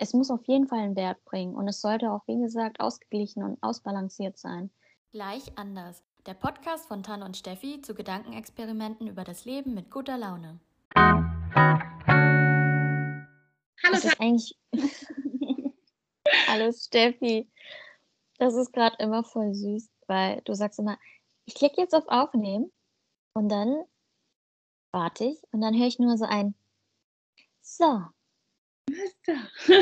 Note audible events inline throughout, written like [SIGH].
es muss auf jeden Fall einen Wert bringen und es sollte auch, wie gesagt, ausgeglichen und ausbalanciert sein. Gleich anders. Der Podcast von Tan und Steffi zu Gedankenexperimenten über das Leben mit guter Laune. Hallo, das ist eigentlich. [LAUGHS] Hallo Steffi. Das ist gerade immer voll süß, weil du sagst immer, ich klicke jetzt auf Aufnehmen und dann warte ich und dann höre ich nur so ein So. So. [LAUGHS]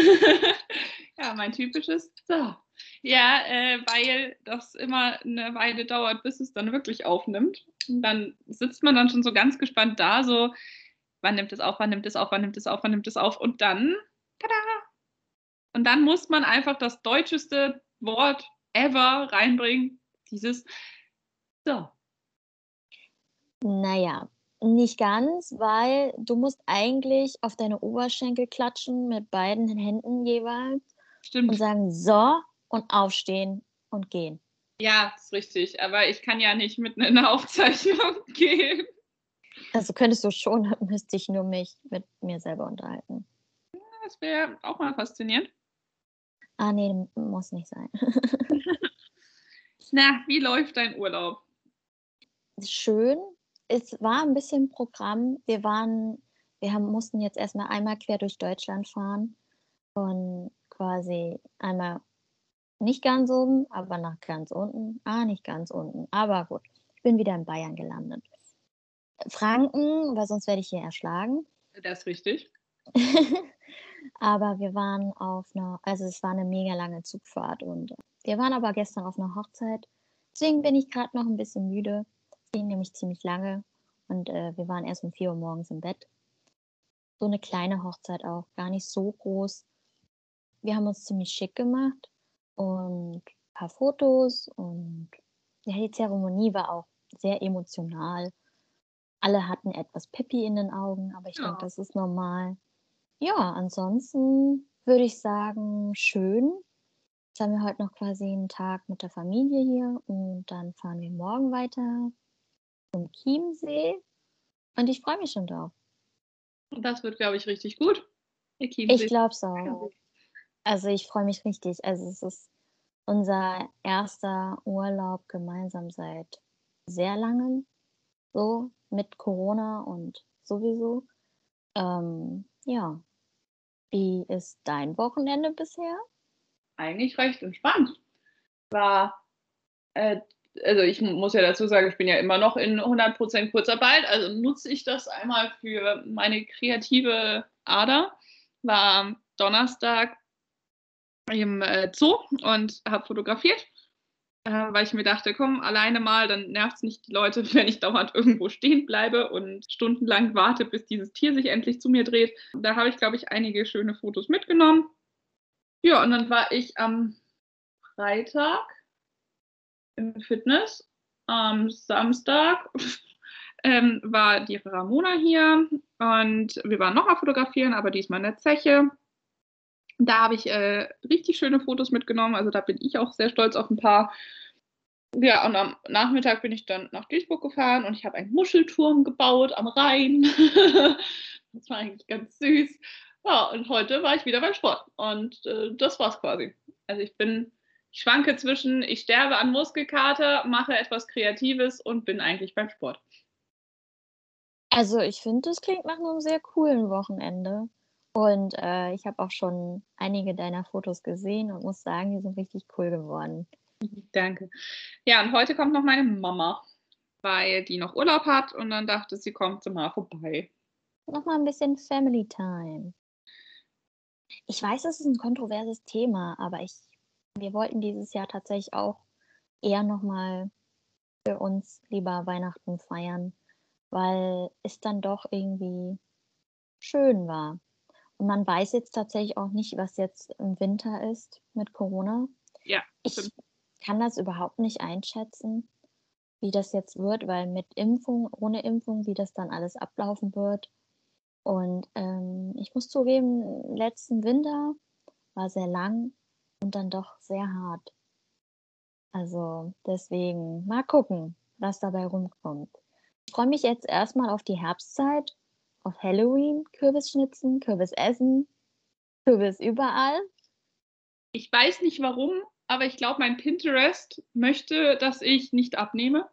ja, mein typisches So. Ja, äh, weil das immer eine Weile dauert, bis es dann wirklich aufnimmt. Und dann sitzt man dann schon so ganz gespannt da, so, wann nimmt es auf, wann nimmt es auf, wann nimmt es auf, wann nimmt es auf. Und dann, tada! Und dann muss man einfach das deutscheste Wort ever reinbringen. Dieses So. Naja, nicht ganz, weil du musst eigentlich auf deine Oberschenkel klatschen mit beiden Händen jeweils Stimmt. und sagen so und aufstehen und gehen. Ja, ist richtig. Aber ich kann ja nicht mitten in der Aufzeichnung [LAUGHS] gehen. Also könntest du schon, [LAUGHS] müsste ich nur mich mit mir selber unterhalten. Ja, das wäre auch mal faszinierend. Ah, nee, muss nicht sein. [LAUGHS] Na, wie läuft dein Urlaub? Schön. Es war ein bisschen Programm. Wir waren, wir haben, mussten jetzt erstmal einmal quer durch Deutschland fahren. Von quasi einmal nicht ganz oben, aber nach ganz unten. Ah, nicht ganz unten. Aber gut, ich bin wieder in Bayern gelandet. Franken, weil sonst werde ich hier erschlagen. Das ist richtig. [LAUGHS] aber wir waren auf einer, also es war eine mega lange Zugfahrt und wir waren aber gestern auf einer Hochzeit. Deswegen bin ich gerade noch ein bisschen müde. Ging nämlich ziemlich lange und äh, wir waren erst um 4 Uhr morgens im Bett. So eine kleine Hochzeit auch, gar nicht so groß. Wir haben uns ziemlich schick gemacht und ein paar Fotos und ja, die Zeremonie war auch sehr emotional. Alle hatten etwas Pippi in den Augen, aber ich ja. denke, das ist normal. Ja, ansonsten würde ich sagen, schön. Jetzt haben wir heute noch quasi einen Tag mit der Familie hier und dann fahren wir morgen weiter zum Chiemsee und ich freue mich schon drauf. Das wird, glaube ich, richtig gut. Ich glaube auch. Also ich freue mich richtig. Also es ist unser erster Urlaub gemeinsam seit sehr langem, so mit Corona und sowieso. Ähm, ja. Wie ist dein Wochenende bisher? Eigentlich recht entspannt. War, äh, also ich muss ja dazu sagen, ich bin ja immer noch in 100% Kurzarbeit, also nutze ich das einmal für meine kreative Ader. War Donnerstag im äh, Zoo und habe fotografiert, äh, weil ich mir dachte, komm, alleine mal, dann nervt es nicht die Leute, [LAUGHS] wenn ich dauernd irgendwo stehen bleibe und stundenlang warte, bis dieses Tier sich endlich zu mir dreht. Da habe ich, glaube ich, einige schöne Fotos mitgenommen. Ja, und dann war ich am Freitag im Fitness. Am Samstag [LAUGHS] ähm, war die Ramona hier und wir waren noch mal fotografieren, aber diesmal in der Zeche. Da habe ich äh, richtig schöne Fotos mitgenommen. Also da bin ich auch sehr stolz auf ein paar. Ja, und am Nachmittag bin ich dann nach Duisburg gefahren und ich habe einen Muschelturm gebaut am Rhein. [LAUGHS] das war eigentlich ganz süß. Ja, und heute war ich wieder beim Sport und äh, das war's quasi. Also ich bin, ich schwanke zwischen, ich sterbe an Muskelkater, mache etwas Kreatives und bin eigentlich beim Sport. Also ich finde, das klingt nach einem sehr coolen Wochenende. Und äh, ich habe auch schon einige deiner Fotos gesehen und muss sagen, die sind richtig cool geworden. Danke. Ja, und heute kommt noch meine Mama, weil die noch Urlaub hat und dann dachte sie, kommt sie mal vorbei. Nochmal ein bisschen Family Time. Ich weiß, es ist ein kontroverses Thema, aber ich, wir wollten dieses Jahr tatsächlich auch eher nochmal für uns lieber Weihnachten feiern, weil es dann doch irgendwie schön war. Und man weiß jetzt tatsächlich auch nicht, was jetzt im Winter ist mit Corona. Ja. Ich kann das überhaupt nicht einschätzen, wie das jetzt wird, weil mit Impfung, ohne Impfung, wie das dann alles ablaufen wird. Und ähm, ich muss zugeben, letzten Winter war sehr lang und dann doch sehr hart. Also deswegen mal gucken, was dabei rumkommt. Ich freue mich jetzt erstmal auf die Herbstzeit auf Halloween Kürbis schnitzen, Kürbis essen Kürbis überall? Ich weiß nicht warum, aber ich glaube, mein Pinterest möchte, dass ich nicht abnehme.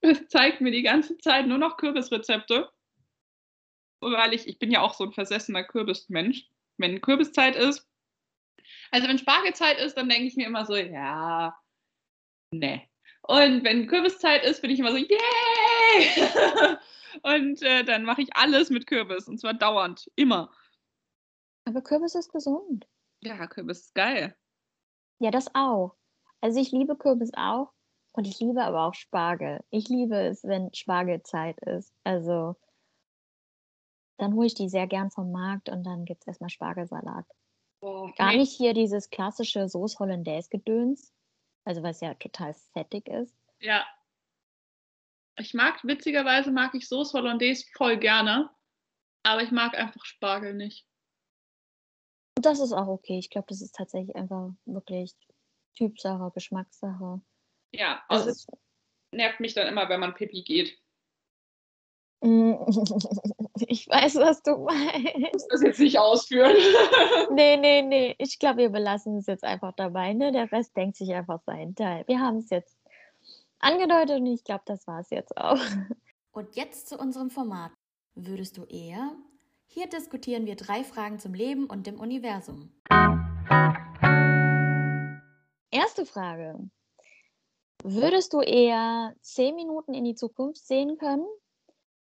Es zeigt mir die ganze Zeit nur noch Kürbisrezepte. Weil ich, ich bin ja auch so ein versessener Kürbismensch. Wenn Kürbiszeit ist, also wenn Spargelzeit ist, dann denke ich mir immer so, ja, ne. Und wenn Kürbiszeit ist, bin ich immer so, yay! [LAUGHS] und äh, dann mache ich alles mit Kürbis und zwar dauernd, immer. Aber Kürbis ist gesund. Ja, Kürbis ist geil. Ja, das auch. Also ich liebe Kürbis auch und ich liebe aber auch Spargel. Ich liebe es, wenn Spargelzeit ist. Also dann hole ich die sehr gern vom Markt und dann gibt es erstmal Spargelsalat. Boah, Gar nee. nicht hier dieses klassische Sauce Hollandaise Gedöns, also was ja total fettig ist. Ja. Ich mag, witzigerweise mag ich Sauce Hollandaise voll gerne, aber ich mag einfach Spargel nicht. Und das ist auch okay. Ich glaube, das ist tatsächlich einfach wirklich Typsache, Geschmackssache. Ja, Also es nervt mich dann immer, wenn man Pipi geht. Mm, [LAUGHS] ich weiß, was du Ich meinst. muss das jetzt nicht ausführen. [LAUGHS] Nee, nee, nee. Ich glaube, wir belassen es jetzt einfach dabei. Ne? Der Rest denkt sich einfach seinen Teil. Wir haben es jetzt angedeutet und ich glaube, das war es jetzt auch. Und jetzt zu unserem Format. Würdest du eher? Hier diskutieren wir drei Fragen zum Leben und dem Universum. Erste Frage. Würdest du eher zehn Minuten in die Zukunft sehen können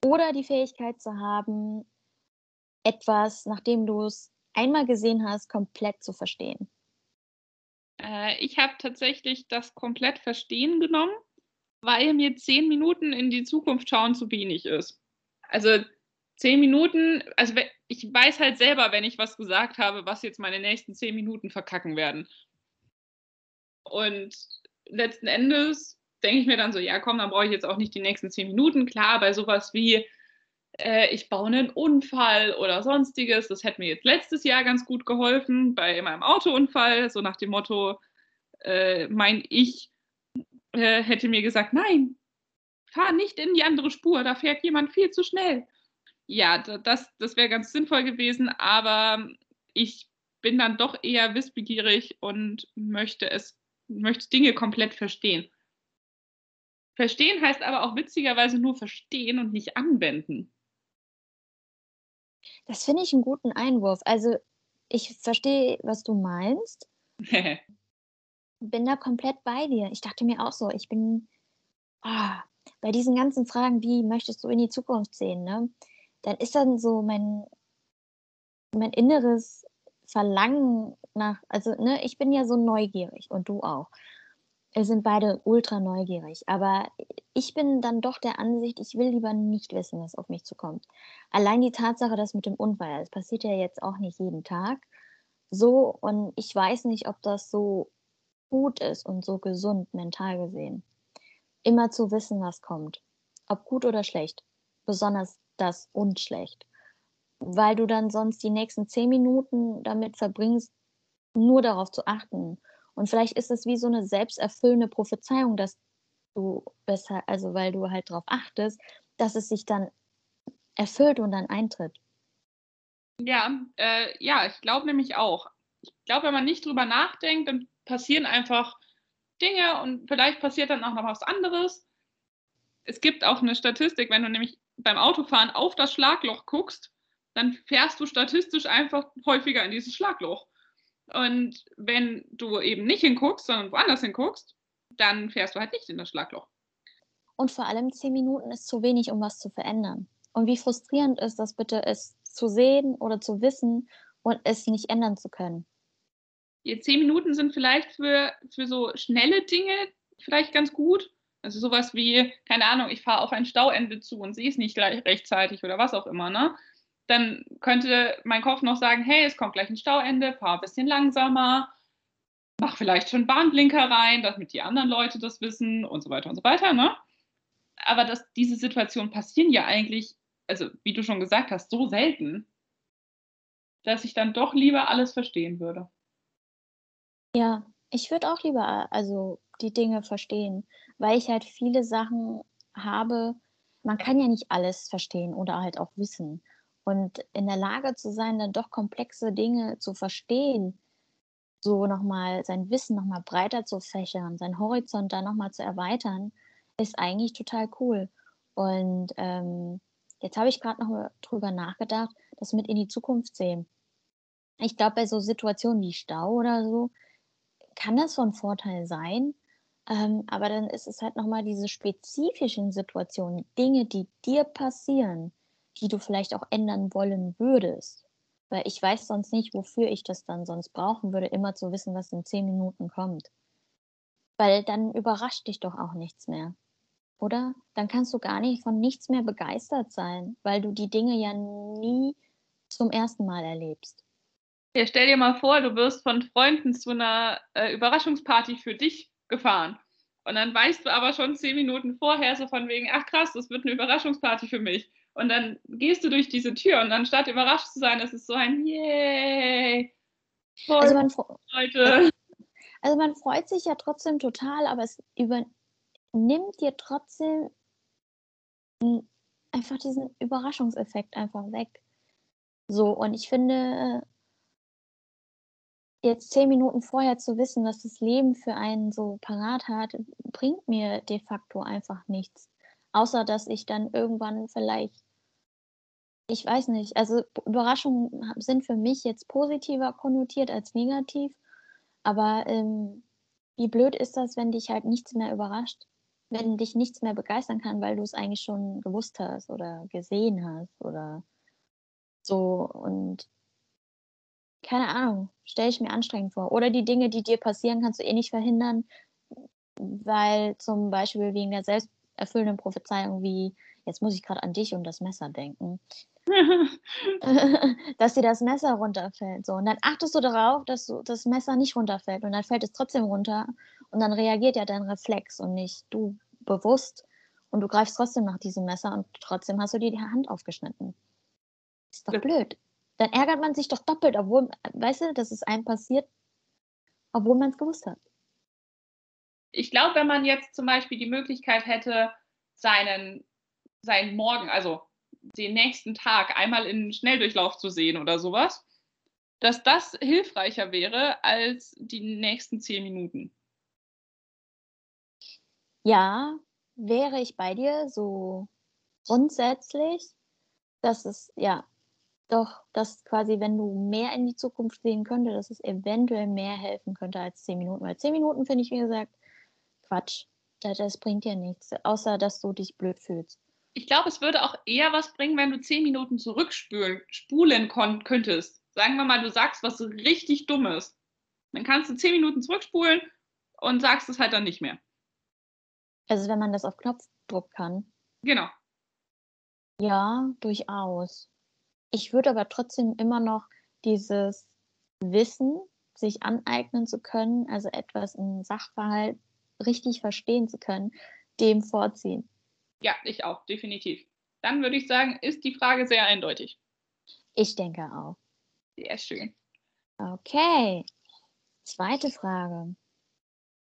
oder die Fähigkeit zu haben, etwas, nachdem du es einmal gesehen hast, komplett zu verstehen? Äh, ich habe tatsächlich das komplett verstehen genommen, weil mir zehn Minuten in die Zukunft schauen zu wenig ist. Also zehn Minuten, also ich weiß halt selber, wenn ich was gesagt habe, was jetzt meine nächsten zehn Minuten verkacken werden. Und letzten Endes denke ich mir dann so, ja komm, dann brauche ich jetzt auch nicht die nächsten zehn Minuten. Klar, bei sowas wie äh, ich baue einen Unfall oder sonstiges, das hätte mir jetzt letztes Jahr ganz gut geholfen bei meinem Autounfall, so nach dem Motto, äh, mein Ich äh, hätte mir gesagt, nein, fahr nicht in die andere Spur, da fährt jemand viel zu schnell. Ja, da- das, das wäre ganz sinnvoll gewesen, aber ich bin dann doch eher wissbegierig und möchte es, möchte Dinge komplett verstehen. Verstehen heißt aber auch witzigerweise nur verstehen und nicht anwenden. Das finde ich einen guten Einwurf. Also ich verstehe, was du meinst, [LAUGHS] bin da komplett bei dir. Ich dachte mir auch so, ich bin ah, bei diesen ganzen Fragen, wie möchtest du in die Zukunft sehen, ne? Dann ist dann so mein, mein inneres Verlangen nach, also ne, ich bin ja so neugierig und du auch. Wir sind beide ultra neugierig, aber ich bin dann doch der Ansicht, ich will lieber nicht wissen, was auf mich zukommt. Allein die Tatsache, dass mit dem Unfall, das passiert ja jetzt auch nicht jeden Tag so und ich weiß nicht, ob das so gut ist und so gesund mental gesehen. Immer zu wissen, was kommt. Ob gut oder schlecht. Besonders das und schlecht. Weil du dann sonst die nächsten zehn Minuten damit verbringst, nur darauf zu achten. Und vielleicht ist es wie so eine selbsterfüllende Prophezeiung, dass du besser, also weil du halt darauf achtest, dass es sich dann erfüllt und dann eintritt. Ja, äh, ja, ich glaube nämlich auch. Ich glaube, wenn man nicht drüber nachdenkt, dann passieren einfach Dinge und vielleicht passiert dann auch noch was anderes. Es gibt auch eine Statistik, wenn du nämlich beim Autofahren auf das Schlagloch guckst, dann fährst du statistisch einfach häufiger in dieses Schlagloch. Und wenn du eben nicht hinguckst, sondern woanders hinguckst, dann fährst du halt nicht in das Schlagloch. Und vor allem zehn Minuten ist zu wenig, um was zu verändern. Und wie frustrierend ist das bitte, es zu sehen oder zu wissen und es nicht ändern zu können. Die zehn Minuten sind vielleicht für, für so schnelle Dinge vielleicht ganz gut. Also sowas wie, keine Ahnung, ich fahre auf ein Stauende zu und sehe es nicht gleich rechtzeitig oder was auch immer, ne? Dann könnte mein Kopf noch sagen, hey, es kommt gleich ein Stauende, fahr ein bisschen langsamer, mach vielleicht schon Bahnblinker rein, damit die anderen Leute das wissen und so weiter und so weiter, ne? Aber dass diese Situationen passieren ja eigentlich, also wie du schon gesagt hast, so selten, dass ich dann doch lieber alles verstehen würde. Ja, ich würde auch lieber also die Dinge verstehen, weil ich halt viele Sachen habe. Man kann ja nicht alles verstehen oder halt auch wissen. Und in der Lage zu sein, dann doch komplexe Dinge zu verstehen, so nochmal sein Wissen nochmal breiter zu fächern, seinen Horizont da nochmal zu erweitern, ist eigentlich total cool. Und ähm, jetzt habe ich gerade noch drüber nachgedacht, das mit in die Zukunft sehen. Ich glaube, bei so Situationen wie Stau oder so, kann das von Vorteil sein. Ähm, aber dann ist es halt nochmal diese spezifischen Situationen, Dinge, die dir passieren, die du vielleicht auch ändern wollen würdest. Weil ich weiß sonst nicht, wofür ich das dann sonst brauchen würde, immer zu wissen, was in zehn Minuten kommt. Weil dann überrascht dich doch auch nichts mehr. Oder? Dann kannst du gar nicht von nichts mehr begeistert sein, weil du die Dinge ja nie zum ersten Mal erlebst. Ja, stell dir mal vor, du wirst von Freunden zu einer äh, Überraschungsparty für dich gefahren. Und dann weißt du aber schon zehn Minuten vorher so von wegen, ach krass, das wird eine Überraschungsparty für mich. Und dann gehst du durch diese Tür und anstatt überrascht zu sein, ist es so ein Yay. Also man, Leute. also man freut sich ja trotzdem total, aber es übernimmt dir trotzdem einfach diesen Überraschungseffekt einfach weg. So, und ich finde, jetzt zehn Minuten vorher zu wissen, was das Leben für einen so parat hat, bringt mir de facto einfach nichts. Außer dass ich dann irgendwann vielleicht, ich weiß nicht, also Überraschungen sind für mich jetzt positiver konnotiert als negativ. Aber ähm, wie blöd ist das, wenn dich halt nichts mehr überrascht? Wenn dich nichts mehr begeistern kann, weil du es eigentlich schon gewusst hast oder gesehen hast oder so. Und keine Ahnung, stelle ich mir anstrengend vor. Oder die Dinge, die dir passieren, kannst du eh nicht verhindern, weil zum Beispiel wegen der selbsterfüllenden Prophezeiung wie, jetzt muss ich gerade an dich und das Messer denken, [LAUGHS] [LAUGHS] dass dir das Messer runterfällt. So. Und dann achtest du darauf, dass du das Messer nicht runterfällt und dann fällt es trotzdem runter und dann reagiert ja dein Reflex und nicht du bewusst und du greifst trotzdem nach diesem Messer und trotzdem hast du dir die Hand aufgeschnitten. Ist doch blöd dann ärgert man sich doch doppelt, obwohl, weißt du, dass es einem passiert, obwohl man es gewusst hat. Ich glaube, wenn man jetzt zum Beispiel die Möglichkeit hätte, seinen, seinen Morgen, also den nächsten Tag einmal in Schnelldurchlauf zu sehen oder sowas, dass das hilfreicher wäre als die nächsten zehn Minuten. Ja, wäre ich bei dir so grundsätzlich, dass es ja doch, dass quasi, wenn du mehr in die Zukunft sehen könntest, dass es eventuell mehr helfen könnte als zehn Minuten. Weil zehn Minuten finde ich, wie gesagt, Quatsch. Das, das bringt dir nichts, außer dass du dich blöd fühlst. Ich glaube, es würde auch eher was bringen, wenn du zehn Minuten zurückspulen könntest. Sagen wir mal, du sagst was richtig Dummes. Dann kannst du zehn Minuten zurückspulen und sagst es halt dann nicht mehr. Also wenn man das auf Knopfdruck kann. Genau. Ja, durchaus. Ich würde aber trotzdem immer noch dieses Wissen, sich aneignen zu können, also etwas im Sachverhalt richtig verstehen zu können, dem vorziehen. Ja, ich auch, definitiv. Dann würde ich sagen, ist die Frage sehr eindeutig. Ich denke auch. Sehr schön. Okay. Zweite Frage.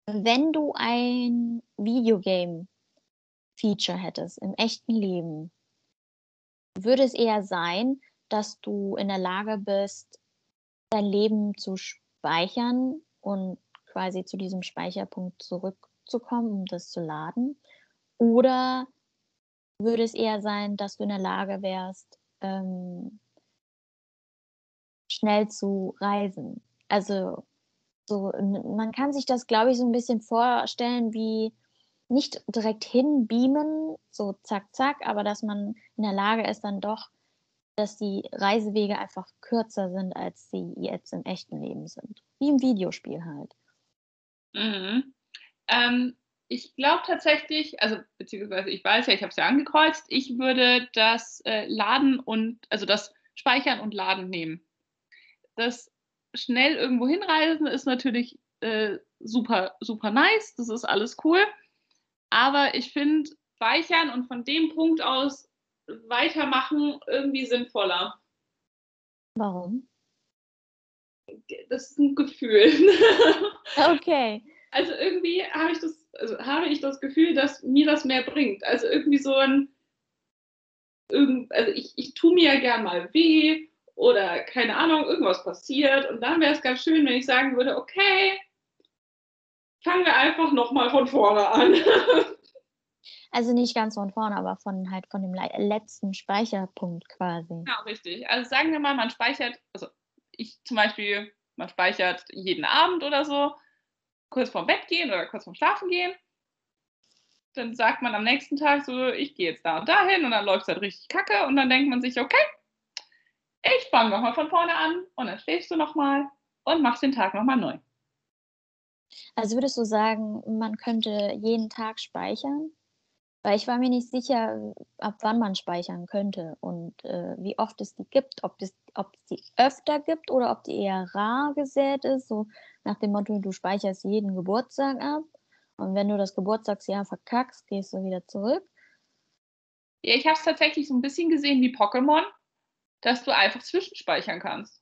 Wenn du ein Videogame-Feature hättest im echten Leben, würde es eher sein, dass du in der Lage bist, dein Leben zu speichern und quasi zu diesem Speicherpunkt zurückzukommen, um das zu laden? Oder würde es eher sein, dass du in der Lage wärst, ähm, schnell zu reisen? Also so, man kann sich das, glaube ich, so ein bisschen vorstellen wie nicht direkt hinbeamen, so zack, zack, aber dass man in der Lage ist, dann doch dass die Reisewege einfach kürzer sind, als sie jetzt im echten Leben sind. Wie im Videospiel halt. Mhm. Ähm, ich glaube tatsächlich, also beziehungsweise ich weiß ja, ich habe es ja angekreuzt, ich würde das äh, Laden und, also das Speichern und Laden nehmen. Das schnell irgendwo hinreisen ist natürlich äh, super, super nice, das ist alles cool. Aber ich finde, Speichern und von dem Punkt aus weitermachen irgendwie sinnvoller. Warum? Das ist ein Gefühl. [LAUGHS] Okay. Also irgendwie habe ich das, also habe ich das Gefühl, dass mir das mehr bringt. Also irgendwie so ein, irgend, also ich, ich tue mir ja gern mal weh oder keine Ahnung, irgendwas passiert. Und dann wäre es ganz schön, wenn ich sagen würde, okay, fangen wir einfach nochmal von vorne an. [LAUGHS] Also nicht ganz von vorne, aber von halt von dem letzten Speicherpunkt quasi. Ja, richtig. Also sagen wir mal, man speichert, also ich zum Beispiel, man speichert jeden Abend oder so, kurz vorm Bett gehen oder kurz vorm Schlafen gehen. Dann sagt man am nächsten Tag so, ich gehe jetzt da und dahin und dann läuft es halt richtig kacke und dann denkt man sich, okay, ich fange nochmal von vorne an und dann schläfst du nochmal und machst den Tag nochmal neu. Also würdest du sagen, man könnte jeden Tag speichern? Weil ich war mir nicht sicher, ab wann man speichern könnte und äh, wie oft es die gibt, ob es ob es die öfter gibt oder ob die eher rar gesät ist, so nach dem Motto, du speicherst jeden Geburtstag ab und wenn du das Geburtstagsjahr verkackst, gehst du wieder zurück. Ja, ich habe es tatsächlich so ein bisschen gesehen wie Pokémon, dass du einfach zwischenspeichern kannst.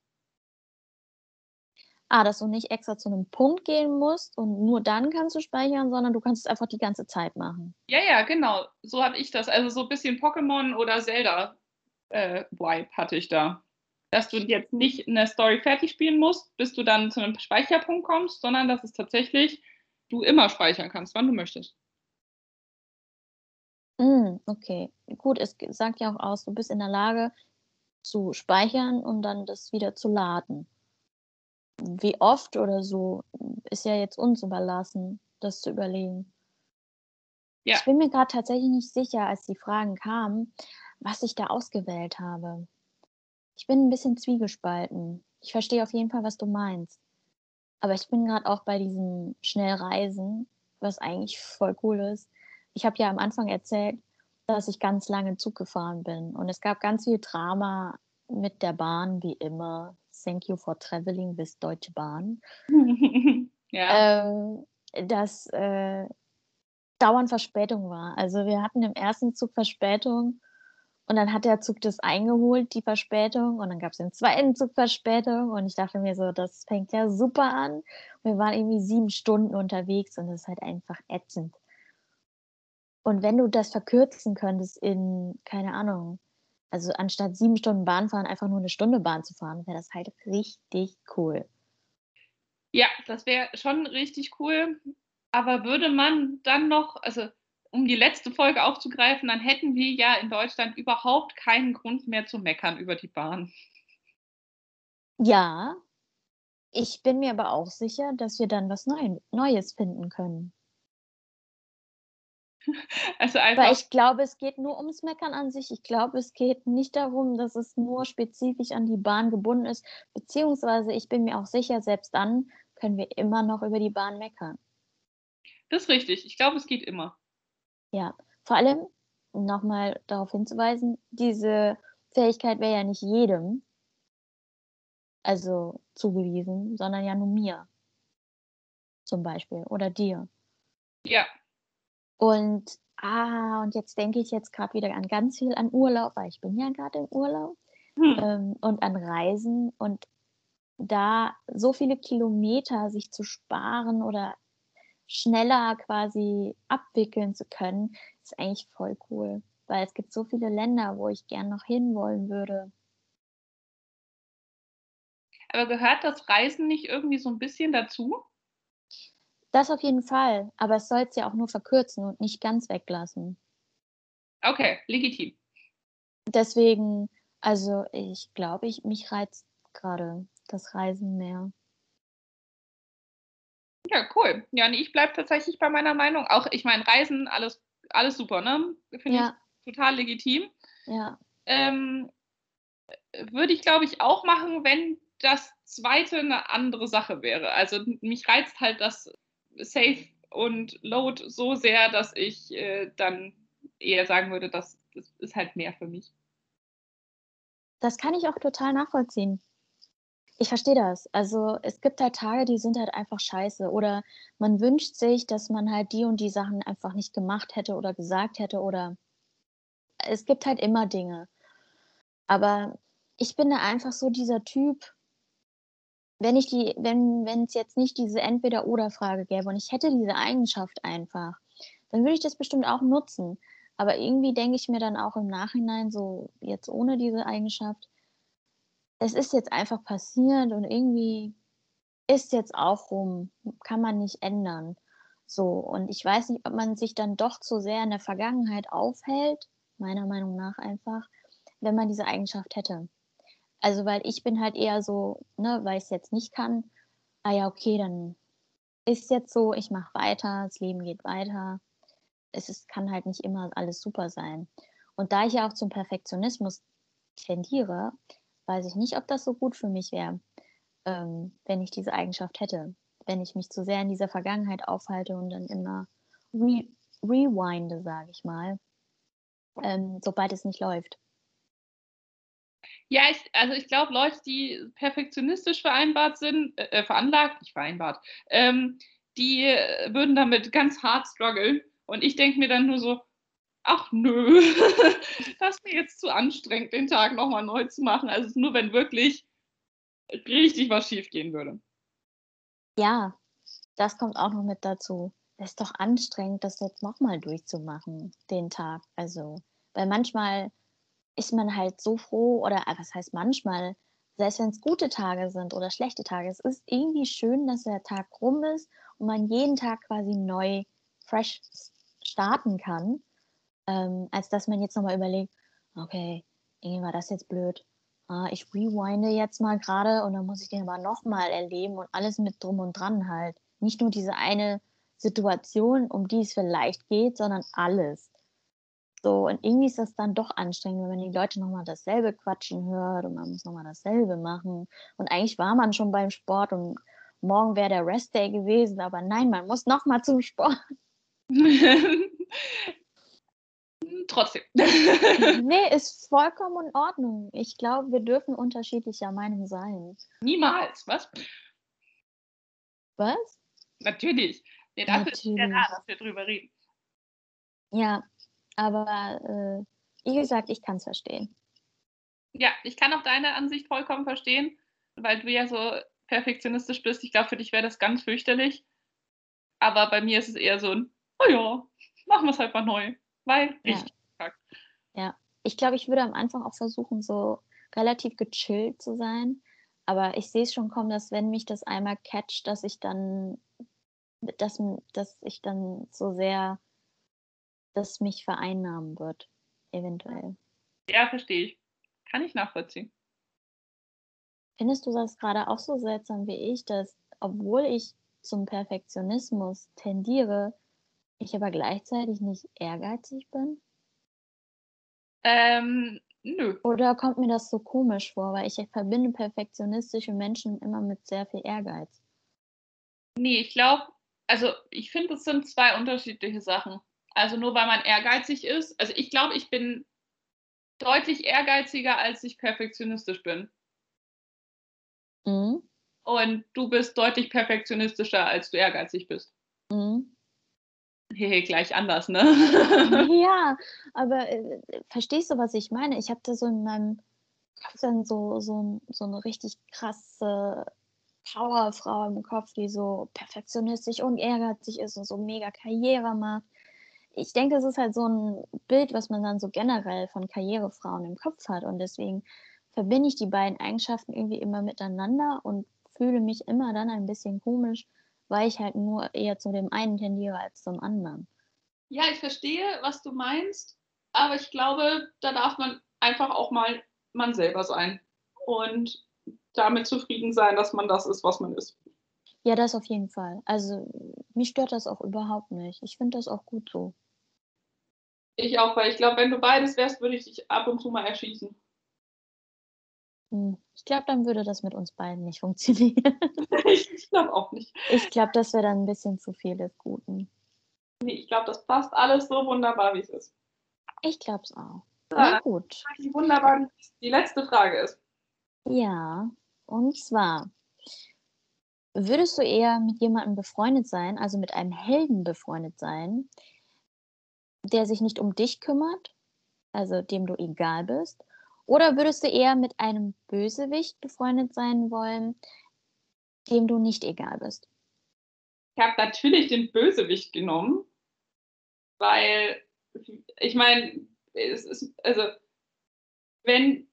Ah, dass du nicht extra zu einem Punkt gehen musst und nur dann kannst du speichern, sondern du kannst es einfach die ganze Zeit machen. Ja, ja, genau. So habe ich das. Also so ein bisschen Pokémon oder Zelda äh, Vibe hatte ich da. Dass du jetzt nicht eine Story fertig spielen musst, bis du dann zu einem Speicherpunkt kommst, sondern dass es tatsächlich du immer speichern kannst, wann du möchtest. Mm, okay, gut, es sagt ja auch aus, du bist in der Lage zu speichern und dann das wieder zu laden wie oft oder so, ist ja jetzt uns überlassen, das zu überlegen. Ja. Ich bin mir gerade tatsächlich nicht sicher, als die Fragen kamen, was ich da ausgewählt habe. Ich bin ein bisschen zwiegespalten. Ich verstehe auf jeden Fall, was du meinst. Aber ich bin gerade auch bei diesem Schnellreisen, was eigentlich voll cool ist. Ich habe ja am Anfang erzählt, dass ich ganz lange Zug gefahren bin. Und es gab ganz viel Drama mit der Bahn, wie immer. Thank you for traveling with Deutsche Bahn. [LAUGHS] ja. Ähm, dass äh, dauernd Verspätung war. Also wir hatten im ersten Zug Verspätung und dann hat der Zug das eingeholt, die Verspätung, und dann gab es den zweiten Zug Verspätung und ich dachte mir so, das fängt ja super an. wir waren irgendwie sieben Stunden unterwegs und das ist halt einfach ätzend. Und wenn du das verkürzen könntest in, keine Ahnung, also anstatt sieben Stunden Bahn fahren, einfach nur eine Stunde Bahn zu fahren, wäre das halt richtig cool. Ja, das wäre schon richtig cool. Aber würde man dann noch, also um die letzte Folge aufzugreifen, dann hätten wir ja in Deutschland überhaupt keinen Grund mehr zu meckern über die Bahn. Ja, ich bin mir aber auch sicher, dass wir dann was Neues finden können. [LAUGHS] Also einfach. Weil ich glaube, es geht nur ums Meckern an sich. Ich glaube, es geht nicht darum, dass es nur spezifisch an die Bahn gebunden ist. Beziehungsweise, ich bin mir auch sicher, selbst dann können wir immer noch über die Bahn meckern. Das ist richtig. Ich glaube, es geht immer. Ja, vor allem nochmal darauf hinzuweisen, diese Fähigkeit wäre ja nicht jedem, also zugewiesen, sondern ja nur mir. Zum Beispiel. Oder dir. Ja, und, ah, und jetzt denke ich jetzt gerade wieder an ganz viel an Urlaub, weil ich bin ja gerade im Urlaub hm. ähm, und an Reisen und da so viele Kilometer sich zu sparen oder schneller quasi abwickeln zu können, ist eigentlich voll cool, weil es gibt so viele Länder, wo ich gern noch hinwollen würde. Aber gehört das Reisen nicht irgendwie so ein bisschen dazu? Das auf jeden Fall, aber es soll es ja auch nur verkürzen und nicht ganz weglassen. Okay, legitim. Deswegen, also ich glaube, ich, mich reizt gerade das Reisen mehr. Ja, cool. Ja, nee, ich bleibe tatsächlich bei meiner Meinung. Auch, ich meine, Reisen, alles, alles super, ne? Finde ja. ich total legitim. Ja. Ähm, würde ich, glaube ich, auch machen, wenn das zweite eine andere Sache wäre. Also mich reizt halt das Safe und Load so sehr, dass ich äh, dann eher sagen würde, dass das ist halt mehr für mich. Das kann ich auch total nachvollziehen. Ich verstehe das. Also es gibt halt Tage, die sind halt einfach scheiße. Oder man wünscht sich, dass man halt die und die Sachen einfach nicht gemacht hätte oder gesagt hätte. Oder es gibt halt immer Dinge. Aber ich bin da einfach so dieser Typ, wenn ich die, wenn, wenn es jetzt nicht diese Entweder-Oder-Frage gäbe und ich hätte diese Eigenschaft einfach, dann würde ich das bestimmt auch nutzen. Aber irgendwie denke ich mir dann auch im Nachhinein, so jetzt ohne diese Eigenschaft, es ist jetzt einfach passiert und irgendwie ist jetzt auch rum, kann man nicht ändern. So, und ich weiß nicht, ob man sich dann doch zu sehr in der Vergangenheit aufhält, meiner Meinung nach einfach, wenn man diese Eigenschaft hätte. Also, weil ich bin halt eher so, ne, weil ich es jetzt nicht kann, ah ja, okay, dann ist jetzt so, ich mache weiter, das Leben geht weiter. Es ist, kann halt nicht immer alles super sein. Und da ich ja auch zum Perfektionismus tendiere, weiß ich nicht, ob das so gut für mich wäre, ähm, wenn ich diese Eigenschaft hätte. Wenn ich mich zu sehr in dieser Vergangenheit aufhalte und dann immer re rewinde, sage ich mal, ähm, sobald es nicht läuft. Ja, ich, also ich glaube, Leute, die perfektionistisch vereinbart sind, äh, äh veranlagt, nicht vereinbart, ähm, die äh, würden damit ganz hart strugglen. Und ich denke mir dann nur so, ach nö, [LAUGHS] das ist mir jetzt zu anstrengend, den Tag nochmal neu zu machen. Also nur wenn wirklich richtig was schief gehen würde. Ja, das kommt auch noch mit dazu. Es ist doch anstrengend, das jetzt nochmal durchzumachen, den Tag. Also, weil manchmal ist man halt so froh, oder ah, was heißt manchmal, selbst wenn es gute Tage sind oder schlechte Tage, es ist irgendwie schön, dass der Tag rum ist und man jeden Tag quasi neu, fresh starten kann, ähm, als dass man jetzt nochmal überlegt, okay, irgendwie war das jetzt blöd. Ah, ich rewinde jetzt mal gerade und dann muss ich den aber nochmal erleben und alles mit drum und dran halt. Nicht nur diese eine Situation, um die es vielleicht geht, sondern alles. So, und irgendwie ist das dann doch anstrengend, wenn man die Leute nochmal dasselbe quatschen hört und man muss nochmal dasselbe machen. Und eigentlich war man schon beim Sport und morgen wäre der Restday gewesen, aber nein, man muss nochmal zum Sport. [LAUGHS] Trotzdem. [LAUGHS] nee, ist vollkommen in Ordnung. Ich glaube, wir dürfen unterschiedlicher Meinung sein. Niemals, was? Was? Natürlich. Nee, dafür Natürlich. ist ja da, dass wir drüber reden. Ja, aber äh, wie gesagt, ich kann es verstehen. Ja, ich kann auch deine Ansicht vollkommen verstehen, weil du ja so perfektionistisch bist. Ich glaube, für dich wäre das ganz fürchterlich. Aber bei mir ist es eher so ein, oh ja, machen wir es halt mal neu. Weil richtig. Ja, ja. ich glaube, ich würde am Anfang auch versuchen, so relativ gechillt zu sein. Aber ich sehe es schon kommen, dass wenn mich das einmal catcht, dass ich dann, dass, dass ich dann so sehr das mich vereinnahmen wird, eventuell. Ja, verstehe ich. Kann ich nachvollziehen. Findest du das gerade auch so seltsam wie ich, dass obwohl ich zum Perfektionismus tendiere, ich aber gleichzeitig nicht ehrgeizig bin? Ähm, nö. Oder kommt mir das so komisch vor, weil ich verbinde perfektionistische Menschen immer mit sehr viel Ehrgeiz? Nee, ich glaube, also ich finde, es sind zwei unterschiedliche Sachen. Also nur weil man ehrgeizig ist. Also ich glaube, ich bin deutlich ehrgeiziger, als ich perfektionistisch bin. Mhm. Und du bist deutlich perfektionistischer, als du ehrgeizig bist. Mhm. Hehe, gleich anders, ne? [LAUGHS] ja, aber äh, verstehst du, was ich meine? Ich habe da so in meinem Kopf dann so, so, so eine richtig krasse Powerfrau im Kopf, die so perfektionistisch und ehrgeizig ist und so mega Karriere macht ich denke, das ist halt so ein Bild, was man dann so generell von Karrierefrauen im Kopf hat. Und deswegen verbinde ich die beiden Eigenschaften irgendwie immer miteinander und fühle mich immer dann ein bisschen komisch, weil ich halt nur eher zu dem einen tendiere als zum anderen. Ja, ich verstehe, was du meinst, aber ich glaube, da darf man einfach auch mal man selber sein und damit zufrieden sein, dass man das ist, was man ist. Ja, das auf jeden Fall. Also mich stört das auch überhaupt nicht. Ich finde das auch gut so. Ich auch, weil ich glaube, wenn du beides wärst, würde ich dich ab und zu mal erschießen. Hm, ich glaube, dann würde das mit uns beiden nicht funktionieren. [LAUGHS] [LAUGHS] ich glaube auch nicht. Ich glaube, das wäre dann ein bisschen zu viel des Guten. Nee, ich glaube, das passt alles so wunderbar, wie es ist. Ich glaube es auch. Ja, Na gut. Wie wunderbar die letzte Frage ist. Ja, und zwar, Würdest du eher mit jemandem befreundet sein, also mit einem Helden befreundet sein, der sich nicht um dich kümmert, also dem du egal bist? Oder würdest du eher mit einem Bösewicht befreundet sein wollen, dem du nicht egal bist? Ich habe natürlich den Bösewicht genommen, weil ich meine, es ist, also, wenn,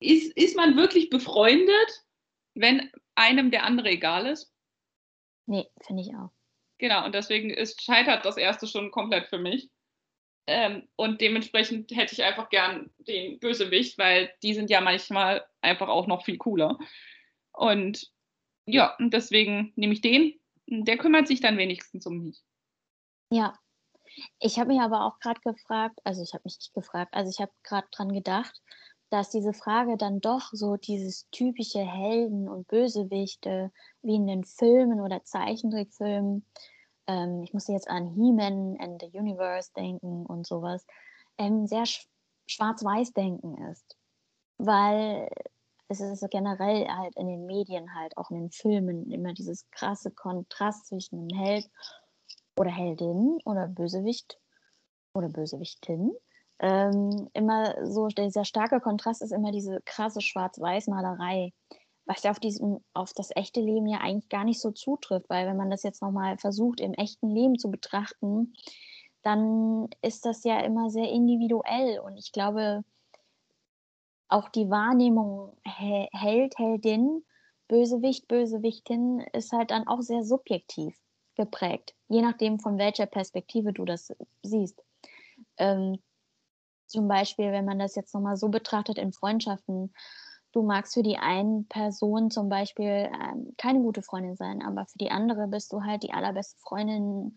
ist, ist man wirklich befreundet, wenn einem der andere egal ist? Nee, finde ich auch. Genau, und deswegen ist, scheitert das erste schon komplett für mich. Ähm, und dementsprechend hätte ich einfach gern den Bösewicht, weil die sind ja manchmal einfach auch noch viel cooler. Und ja, und deswegen nehme ich den. Der kümmert sich dann wenigstens um mich. Ja. Ich habe mich aber auch gerade gefragt, also ich habe mich nicht gefragt, also ich habe gerade dran gedacht, dass diese Frage dann doch so dieses typische Helden und Bösewichte wie in den Filmen oder Zeichentrickfilmen ähm, ich musste jetzt an He-Man and the Universe denken und sowas, ähm, sehr sch schwarz-weiß denken ist. Weil es ist generell halt in den Medien halt, auch in den Filmen, immer dieses krasse Kontrast zwischen einem Held oder Heldin oder Bösewicht oder Bösewichtin. Ähm, immer so, dieser starke Kontrast ist immer diese krasse Schwarz-Weiß-Malerei was ja auf, diesem, auf das echte Leben ja eigentlich gar nicht so zutrifft, weil wenn man das jetzt nochmal versucht, im echten Leben zu betrachten, dann ist das ja immer sehr individuell und ich glaube, auch die Wahrnehmung Held, Heldin, Bösewicht, Bösewichtin ist halt dann auch sehr subjektiv geprägt, je nachdem, von welcher Perspektive du das siehst. Ähm, zum Beispiel, wenn man das jetzt nochmal so betrachtet in Freundschaften, du magst für die einen Person zum Beispiel ähm, keine gute Freundin sein, aber für die andere bist du halt die allerbeste Freundin,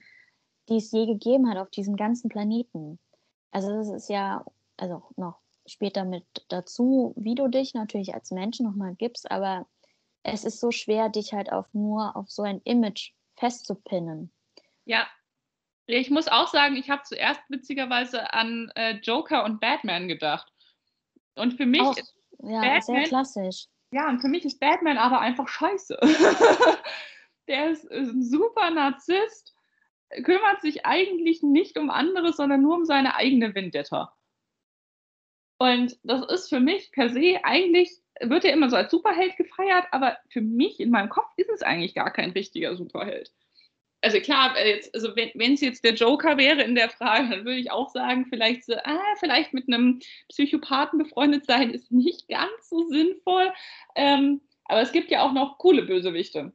die es je gegeben hat auf diesem ganzen Planeten. Also das ist ja, also noch später mit dazu, wie du dich natürlich als Mensch nochmal gibst, aber es ist so schwer, dich halt auf nur auf so ein Image festzupinnen. Ja, ich muss auch sagen, ich habe zuerst witzigerweise an äh, Joker und Batman gedacht. Und für mich auch, ja, Batman, sehr klassisch. Ja, und für mich ist Batman aber einfach scheiße. [LAUGHS] der ist, ist ein super Narzisst, kümmert sich eigentlich nicht um andere, sondern nur um seine eigene Vendetta. Und das ist für mich per se eigentlich, wird er immer so als Superheld gefeiert, aber für mich in meinem Kopf ist es eigentlich gar kein richtiger Superheld also klar, äh, jetzt, also wenn es jetzt der Joker wäre in der Frage, dann würde ich auch sagen, vielleicht so, ah, vielleicht mit einem Psychopathen befreundet sein ist nicht ganz so sinnvoll. Ähm, aber es gibt ja auch noch coole Bösewichte.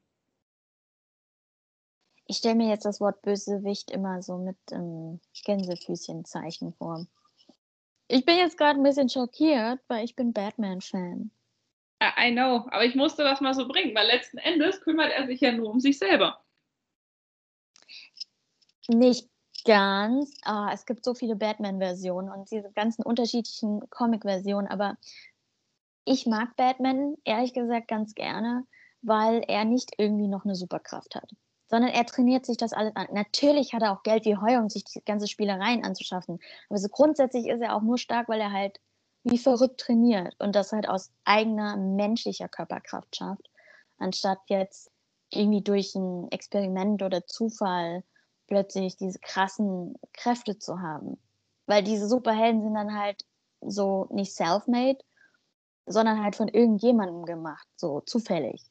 Ich stelle mir jetzt das Wort Bösewicht immer so mit ähm, Gänsefüßchenzeichen vor. Ich bin jetzt gerade ein bisschen schockiert, weil ich bin Batman-Fan. I know, aber ich musste das mal so bringen, weil letzten Endes kümmert er sich ja nur um sich selber. Nicht ganz. Ah, es gibt so viele Batman-Versionen und diese ganzen unterschiedlichen Comic-Versionen, aber ich mag Batman ehrlich gesagt ganz gerne, weil er nicht irgendwie noch eine Superkraft hat, sondern er trainiert sich das alles an. Natürlich hat er auch Geld wie Heu, um sich die ganze Spielereien anzuschaffen, aber so grundsätzlich ist er auch nur stark, weil er halt wie verrückt trainiert und das halt aus eigener menschlicher Körperkraft schafft, anstatt jetzt irgendwie durch ein Experiment oder Zufall plötzlich diese krassen Kräfte zu haben. Weil diese Superhelden sind dann halt so nicht self-made, sondern halt von irgendjemandem gemacht, so zufällig.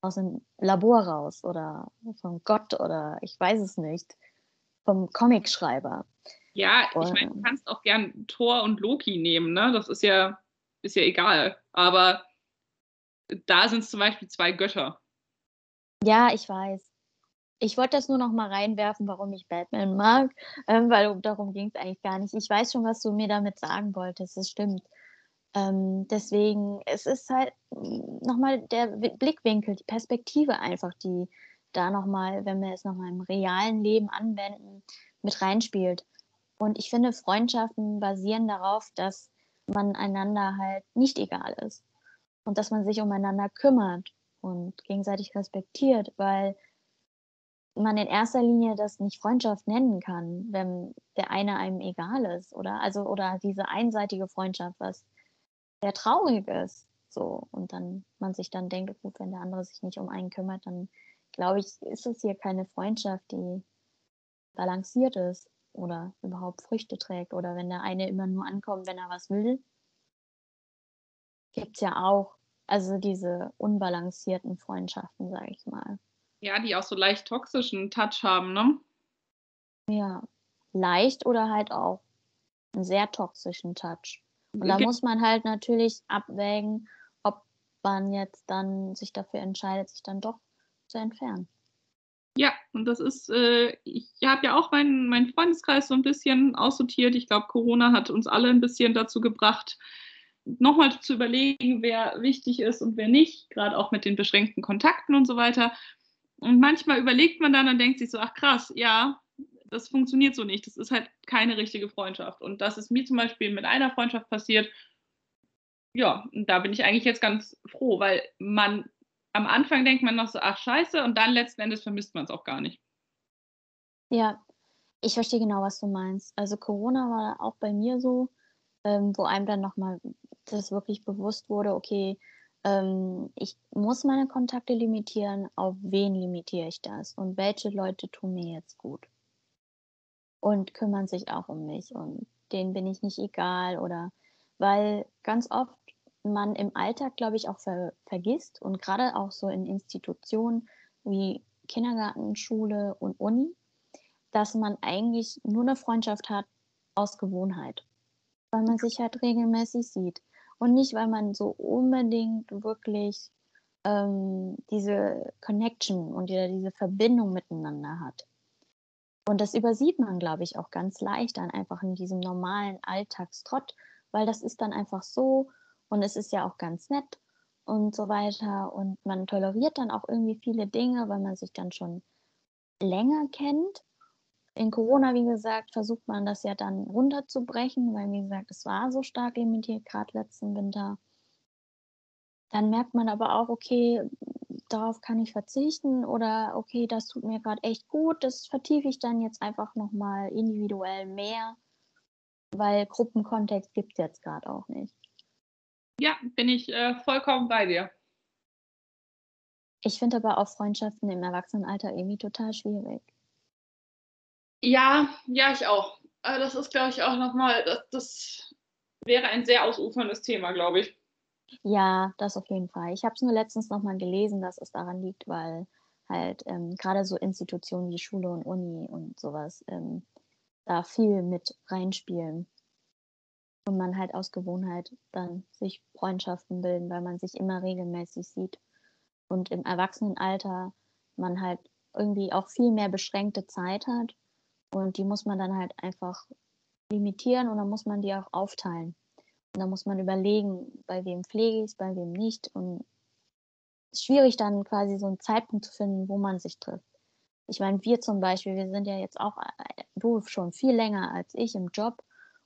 Aus dem Labor raus oder von Gott oder ich weiß es nicht, vom Comicschreiber. Ja, ich meine, du kannst auch gern Thor und Loki nehmen, ne? Das ist ja, ist ja egal. Aber da sind es zum Beispiel zwei Götter. Ja, ich weiß. Ich wollte das nur noch mal reinwerfen, warum ich Batman mag, ähm, weil darum ging es eigentlich gar nicht. Ich weiß schon, was du mir damit sagen wolltest, das stimmt. Ähm, deswegen, es ist halt nochmal der Blickwinkel, die Perspektive einfach, die da nochmal, wenn wir es nochmal im realen Leben anwenden, mit reinspielt. Und ich finde, Freundschaften basieren darauf, dass man einander halt nicht egal ist und dass man sich umeinander kümmert und gegenseitig respektiert, weil man in erster Linie das nicht Freundschaft nennen kann, wenn der eine einem egal ist, oder? Also, oder diese einseitige Freundschaft, was sehr traurig ist. So, und dann man sich dann denkt, gut, wenn der andere sich nicht um einen kümmert, dann glaube ich, ist es hier keine Freundschaft, die balanciert ist oder überhaupt Früchte trägt. Oder wenn der eine immer nur ankommt, wenn er was will, gibt es ja auch, also diese unbalancierten Freundschaften, sage ich mal. Ja, die auch so leicht toxischen Touch haben, ne? Ja, leicht oder halt auch einen sehr toxischen Touch. Und da muss man halt natürlich abwägen, ob man jetzt dann sich dafür entscheidet, sich dann doch zu entfernen. Ja, und das ist, äh, ich habe ja auch meinen mein Freundeskreis so ein bisschen aussortiert. Ich glaube, Corona hat uns alle ein bisschen dazu gebracht, nochmal zu überlegen, wer wichtig ist und wer nicht, gerade auch mit den beschränkten Kontakten und so weiter. Und manchmal überlegt man dann und denkt sich so, ach krass, ja, das funktioniert so nicht. Das ist halt keine richtige Freundschaft. Und das ist mir zum Beispiel mit einer Freundschaft passiert. Ja, und da bin ich eigentlich jetzt ganz froh, weil man am Anfang denkt man noch so, ach scheiße, und dann letzten Endes vermisst man es auch gar nicht. Ja, ich verstehe genau, was du meinst. Also Corona war auch bei mir so, ähm, wo einem dann nochmal das wirklich bewusst wurde, okay, ähm, ich muss meine Kontakte limitieren, auf wen limitiere ich das? Und welche Leute tun mir jetzt gut? Und kümmern sich auch um mich. Und denen bin ich nicht egal oder weil ganz oft man im Alltag, glaube ich, auch ver vergisst und gerade auch so in Institutionen wie Kindergarten, Schule und Uni, dass man eigentlich nur eine Freundschaft hat aus Gewohnheit, weil man sich halt regelmäßig sieht und nicht, weil man so unbedingt wirklich ähm, diese Connection und diese Verbindung miteinander hat. Und das übersieht man, glaube ich, auch ganz leicht dann einfach in diesem normalen Alltagstrott, weil das ist dann einfach so und es ist ja auch ganz nett und so weiter und man toleriert dann auch irgendwie viele Dinge, weil man sich dann schon länger kennt. In Corona, wie gesagt, versucht man das ja dann runterzubrechen, weil, wie gesagt, es war so stark limitiert, gerade letzten Winter. Dann merkt man aber auch, okay, darauf kann ich verzichten oder okay, das tut mir gerade echt gut, das vertiefe ich dann jetzt einfach nochmal individuell mehr, weil Gruppenkontext gibt es jetzt gerade auch nicht. Ja, bin ich äh, vollkommen bei dir. Ich finde aber auch Freundschaften im Erwachsenenalter irgendwie total schwierig. Ja, ja, ich auch. Aber das ist, glaube ich, auch nochmal, das, das wäre ein sehr ausuferndes Thema, glaube ich. Ja, das auf jeden Fall. Ich habe es nur letztens nochmal gelesen, dass es daran liegt, weil halt ähm, gerade so Institutionen wie Schule und Uni und sowas ähm, da viel mit reinspielen und man halt aus Gewohnheit dann sich Freundschaften bilden, weil man sich immer regelmäßig sieht. Und im Erwachsenenalter man halt irgendwie auch viel mehr beschränkte Zeit hat und die muss man dann halt einfach limitieren und dann muss man die auch aufteilen. Und dann muss man überlegen, bei wem pflege ich es, bei wem nicht. Und es ist schwierig dann quasi so einen Zeitpunkt zu finden, wo man sich trifft. Ich meine, wir zum Beispiel, wir sind ja jetzt auch, du schon viel länger als ich im Job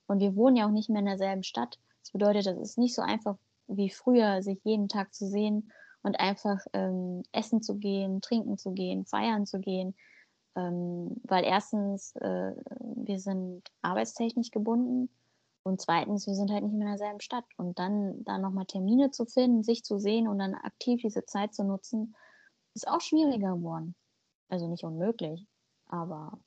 und wir wohnen ja auch nicht mehr in derselben Stadt. Das bedeutet, es ist nicht so einfach wie früher, sich jeden Tag zu sehen und einfach ähm, essen zu gehen, trinken zu gehen, feiern zu gehen. Ähm, weil erstens, äh, wir sind arbeitstechnisch gebunden und zweitens, wir sind halt nicht mehr in derselben Stadt. Und dann da nochmal Termine zu finden, sich zu sehen und dann aktiv diese Zeit zu nutzen, ist auch schwieriger geworden. Also nicht unmöglich, aber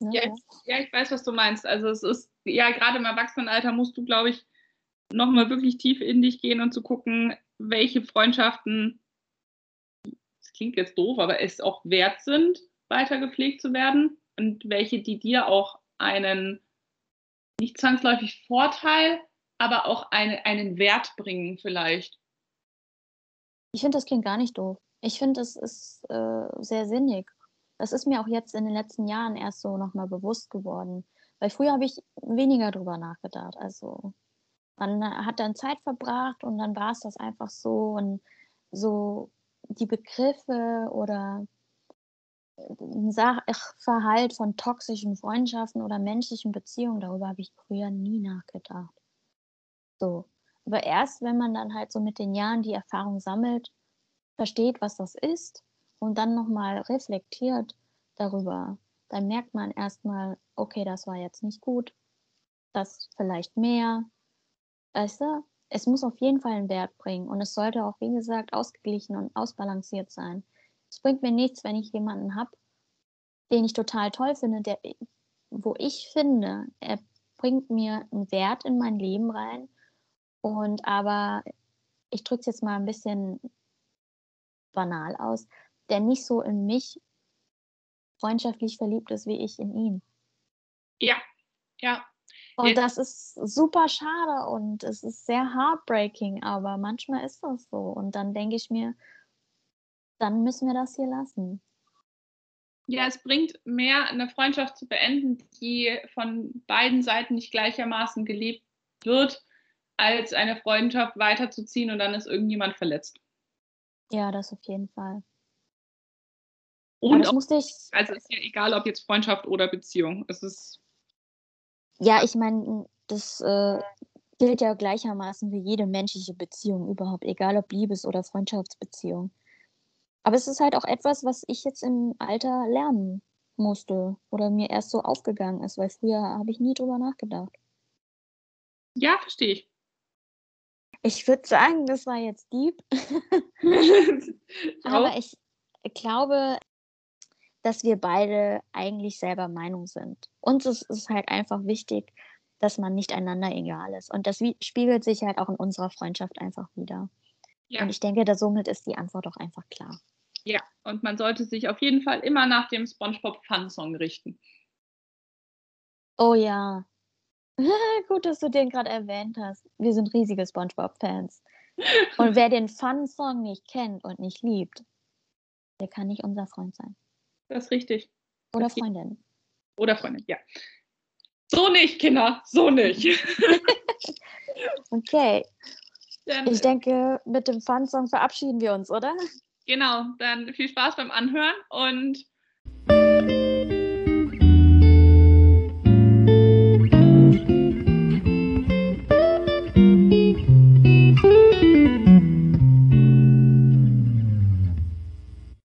Ne? Ja, ich, ja, ich weiß, was du meinst. Also es ist, ja, gerade im Erwachsenenalter musst du, glaube ich, nochmal wirklich tief in dich gehen und zu gucken, welche Freundschaften, klingt jetzt doof, aber es auch wert sind, weiter gepflegt zu werden und welche, die dir auch einen nicht zwangsläufig Vorteil, aber auch eine, einen Wert bringen vielleicht. Ich finde, das klingt gar nicht doof. Ich finde, es ist äh, sehr sinnig das ist mir auch jetzt in den letzten Jahren erst so nochmal bewusst geworden. Weil früher habe ich weniger drüber nachgedacht. Also man hat dann Zeit verbracht und dann war es das einfach so und so die Begriffe oder Sachverhalt von toxischen Freundschaften oder menschlichen Beziehungen, darüber habe ich früher nie nachgedacht. So. Aber erst, wenn man dann halt so mit den Jahren die Erfahrung sammelt, versteht, was das ist und dann nochmal reflektiert darüber, dann merkt man erstmal, okay, das war jetzt nicht gut, das vielleicht mehr. Weißt du, es muss auf jeden Fall einen Wert bringen und es sollte auch, wie gesagt, ausgeglichen und ausbalanciert sein. Es bringt mir nichts, wenn ich jemanden habe, den ich total toll finde, der, wo ich finde, er bringt mir einen Wert in mein Leben rein und aber ich drücke es jetzt mal ein bisschen banal aus, der nicht so in mich freundschaftlich verliebt ist wie ich in ihn. Ja, Ja. Und das ist super schade und es ist sehr heartbreaking, aber manchmal ist das so. Und dann denke ich mir, dann müssen wir das hier lassen. Ja, es bringt mehr, eine Freundschaft zu beenden, die von beiden Seiten nicht gleichermaßen gelebt wird, als eine Freundschaft weiterzuziehen und dann ist irgendjemand verletzt. Ja, das auf jeden Fall. Und das musste ich, also ist ja egal, ob jetzt Freundschaft oder Beziehung. Es ist ja, ich meine, das äh, gilt ja gleichermaßen für jede menschliche Beziehung überhaupt, egal ob Liebes- oder Freundschaftsbeziehung. Aber es ist halt auch etwas, was ich jetzt im Alter lernen musste oder mir erst so aufgegangen ist, weil früher habe ich nie drüber nachgedacht. ja, verstehe ich. Ich würde sagen, das war jetzt deep, [LAUGHS] aber ich glaube, dass wir beide eigentlich selber Meinung sind. Uns ist es halt einfach wichtig, dass man nicht einander egal ist. Und das spiegelt sich halt auch in unserer Freundschaft einfach wieder. ja. Und ich denke, da somit ist die Antwort auch einfach klar. ja, und man sollte sich auf jeden Fall immer nach dem SpongeBob Fun Song richten. Oh ja. [LAUGHS] Gut, dass du den gerade erwähnt hast. Wir sind riesige SpongeBob-Fans. [LAUGHS] Und wer den Fun-Song nicht kennt und nicht liebt, der kann nicht unser Freund sein. Das ist richtig. Oder Das geht- Freundin. Oder Freundin, ja. So nicht, Kinder, so nicht. [LAUGHS] Okay. Dann, Ich denke, mit dem Fun-Song verabschieden wir uns, oder? genau, dann viel Spaß beim Anhören und